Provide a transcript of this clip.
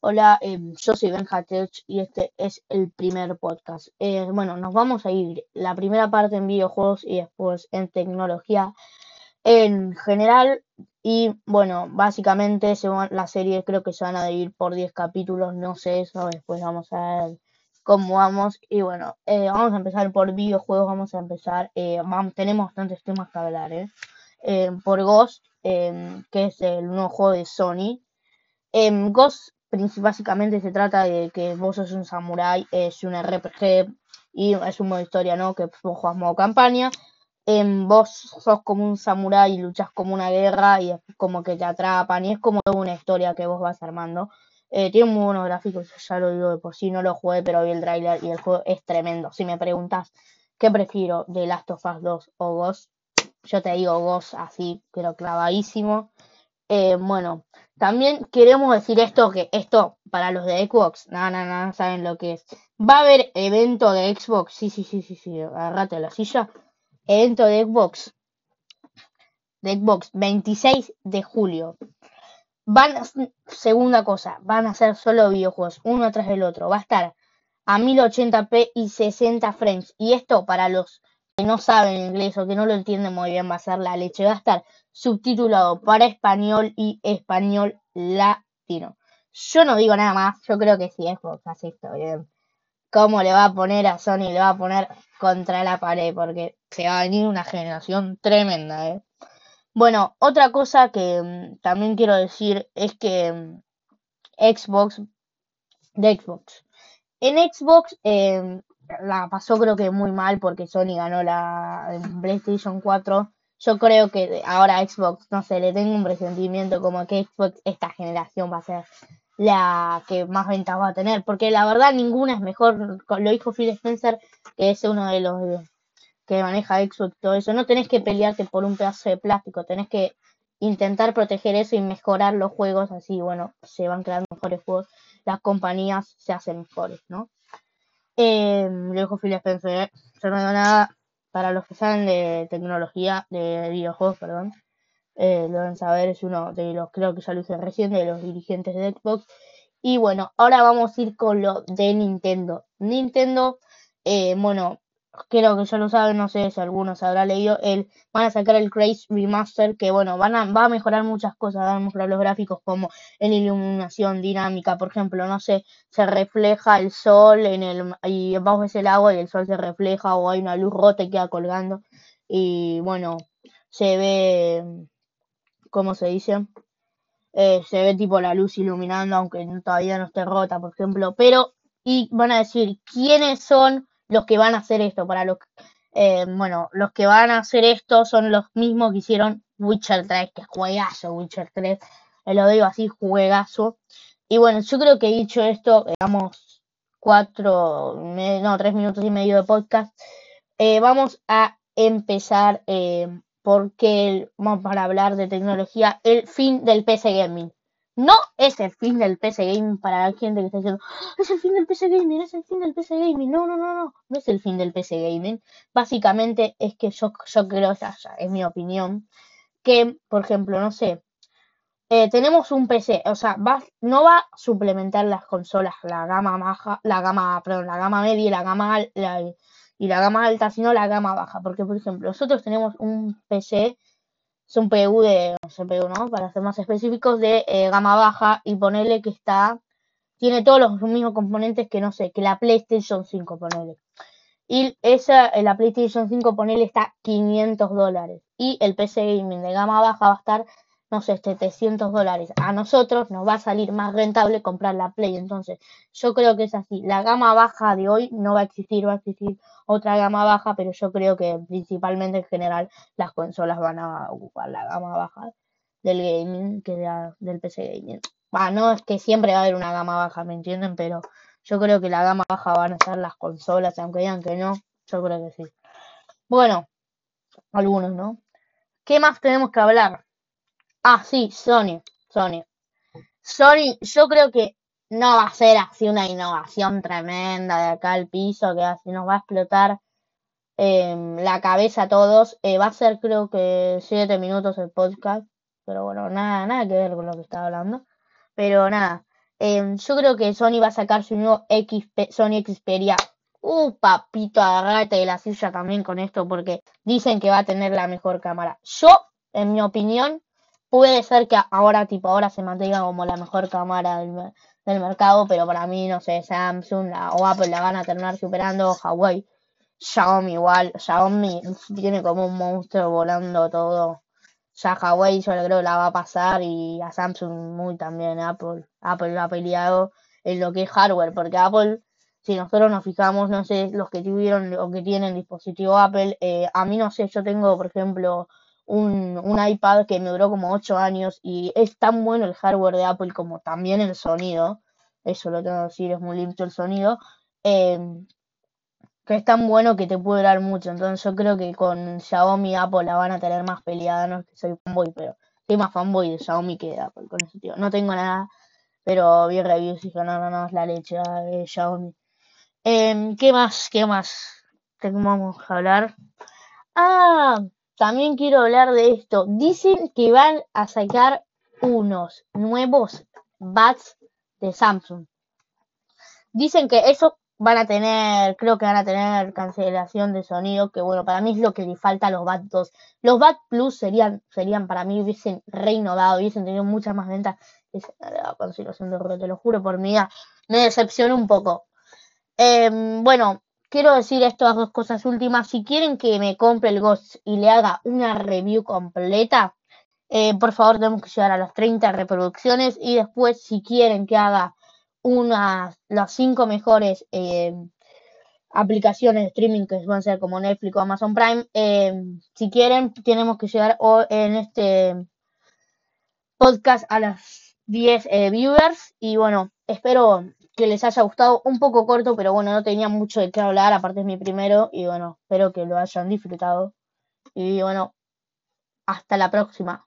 Hola, em, yo soy Benja Tech y este es el primer podcast. Eh, bueno, nos vamos a ir la primera parte en videojuegos y después en tecnología en general. Y bueno, básicamente la serie creo que se van a dividir por 10 capítulos, no sé eso, después vamos a ver cómo vamos. Y bueno, eh, vamos a empezar por videojuegos, vamos a empezar, eh, tenemos bastantes temas que hablar, por Ghost, em, que es el nuevo juego de Sony. Em, Ghost básicamente se trata de que vos sos un samurai, es un RPG y es un modo historia, ¿no? Que vos juegas modo campaña. En vos sos como un samurái y luchas como una guerra y es como que te atrapan y es como una historia que vos vas armando. Eh, tiene muy buenos gráficos, ya lo digo de por sí, no lo jugué, pero vi el trailer y el juego es tremendo. Si me preguntas qué prefiero de Last of Us 2 o Ghost, yo te digo Ghost así, pero clavadísimo. Eh, bueno, también queremos decir esto, que esto para los de Xbox, nada, nada, nada, saben lo que es. Va a haber evento de Xbox, sí, sí, sí, sí, sí, agarrate la silla. Evento de Xbox, de Xbox, 26 de julio. Van, segunda cosa, van a ser solo videojuegos, uno atrás del otro. Va a estar a 1080p y 60 frames. Y esto para los no saben inglés o que no lo entienden muy bien va a ser la leche. Va a estar subtitulado para español y español latino. Yo no digo nada más, yo creo que sí, es así está bien. ¿Cómo le va a poner a Sony? Le va a poner contra la pared porque se va a venir una generación tremenda, ¿eh? Bueno, otra cosa que mm, también quiero decir es que mm, Xbox, de Xbox, en Xbox eh, la pasó creo que muy mal porque Sony ganó la PlayStation 4. Yo creo que ahora Xbox, no sé, le tengo un presentimiento como que Xbox esta generación va a ser la que más ventas va a tener, porque la verdad ninguna es mejor, lo dijo Phil Spencer, que es uno de los que maneja Xbox todo eso, no tenés que pelearte por un pedazo de plástico, tenés que intentar proteger eso y mejorar los juegos, así bueno, se van creando mejores juegos, las compañías se hacen mejores, ¿no? Eh, lo dijo Phil Spencer, yo no digo nada para los que saben de tecnología, de videojuegos, perdón. Eh, lo deben saber, es uno de los, creo que ya lo hice recién, de los dirigentes de Xbox. Y bueno, ahora vamos a ir con lo de Nintendo. Nintendo, eh, bueno, creo que ya lo saben, no sé si algunos habrá leído, el, van a sacar el Craze Remaster, que bueno, van a, va a mejorar muchas cosas, van a mejorar los gráficos como en iluminación dinámica, por ejemplo, no sé, se refleja el sol en el, y vos ves el agua y el sol se refleja, o hay una luz rota y queda colgando, y bueno, se ve, ¿cómo se dice? Eh, se ve tipo la luz iluminando, aunque todavía no esté rota, por ejemplo, pero, y van a decir, ¿quiénes son los que van a hacer esto, para los eh, bueno, los que van a hacer esto son los mismos que hicieron Witcher 3, que juegazo Witcher 3, eh, lo digo así, juegazo. Y bueno, yo creo que he dicho esto, digamos, cuatro, no, tres minutos y medio de podcast. Eh, vamos a empezar porque vamos para hablar de tecnología, el fin del PC Gaming. No es el fin del PC Gaming para la gente que está diciendo, es el fin del PC Gaming, es el fin del PC Gaming. No, no, no, no, no es el fin del PC Gaming. Básicamente es que yo, yo creo, ya, es mi opinión, que, por ejemplo, no sé, eh, tenemos un PC, o sea, no va a suplementar las consolas, la gama baja, la gama, perdón, la gama media y la gama, y la gama alta, sino la gama baja. Porque, por ejemplo, nosotros tenemos un PC es un PU de CPU, ¿no? Para ser más específicos, de eh, gama baja y ponerle que está, tiene todos los mismos componentes que no sé, que la PlayStation 5, ponele. Y esa, eh, la PlayStation 5, ponele, está 500 dólares. Y el PC Gaming de gama baja va a estar no sé, 700 dólares. A nosotros nos va a salir más rentable comprar la Play. Entonces, yo creo que es así. La gama baja de hoy no va a existir, va a existir otra gama baja, pero yo creo que principalmente en general las consolas van a ocupar la gama baja del gaming que del PC gaming. no es que siempre va a haber una gama baja, ¿me entienden? Pero yo creo que la gama baja van a ser las consolas, aunque digan que no, yo creo que sí. Bueno, algunos, ¿no? ¿Qué más tenemos que hablar? Ah, sí, Sony, Sony. Sony, yo creo que no va a ser así una innovación tremenda de acá al piso, que así nos va a explotar em, la cabeza a todos. Eh, va a ser creo que siete minutos el podcast, pero bueno, nada, nada que ver con lo que estaba hablando. Pero nada, Em, yo creo que Sony va a sacar su nuevo XP, Sony Xperia. Uh, papito, agarrate de la silla también con esto porque dicen que va a tener la mejor cámara. Yo, en mi opinión, puede ser que ahora, tipo, ahora se mantenga como la mejor cámara del, mercado, pero para mí, no sé, Samsung o Apple la van a terminar superando, Huawei, Xiaomi igual, Xiaomi tiene como un monstruo volando todo. Ya Huawei yo creo la va a pasar y a Samsung muy también, Apple, Apple lo ha peleado en lo que es hardware, porque Apple si nosotros nos fijamos, no sé, los que tuvieron o que tienen dispositivo Apple, eh, a mí no sé, yo tengo, por ejemplo, un, un, iPad que me duró como 8 años y es tan bueno el hardware de Apple como también el sonido, eso lo tengo que decir, es muy limpio el sonido, em, que es tan bueno que te puede durar mucho. Entonces yo creo que con Xiaomi y Apple la van a tener más peleada, no es que soy fanboy, pero soy más fanboy de Xiaomi que de Apple con ese tío. No tengo nada, pero vi reviews y dije, no, no, no, es la leche de Xiaomi. Em, ¿Qué más? ¿Qué más? Vamos a hablar. Ah, también quiero hablar de esto. Dicen que van a sacar unos nuevos bats de Samsung. Dicen que eso van a tener, creo que van a tener cancelación de sonido, que bueno, para mí es lo que le falta a los BAT 2. Los BAT Plus serían, serían para mí, hubiesen reinnovado, hubiesen tenido muchas más ventas. La cancelación de te lo juro por mi vida. Me decepcionó un poco. Em, bueno, quiero decir estas dos cosas últimas. Si quieren que me compre el Ghost y le haga una review completa, eh, por favor tenemos que llegar a las 30 reproducciones. Y después, si quieren que haga unas las cinco mejores eh, aplicaciones de streaming que van a ser como Netflix o Amazon Prime, em, si quieren, tenemos que llegar en este podcast a las 10 eh, viewers. Y bueno, espero que les haya gustado. Un poco corto, pero bueno, no tenía mucho de qué hablar. Aparte es mi primero. Y bueno, espero que lo hayan disfrutado. Y bueno, hasta la próxima.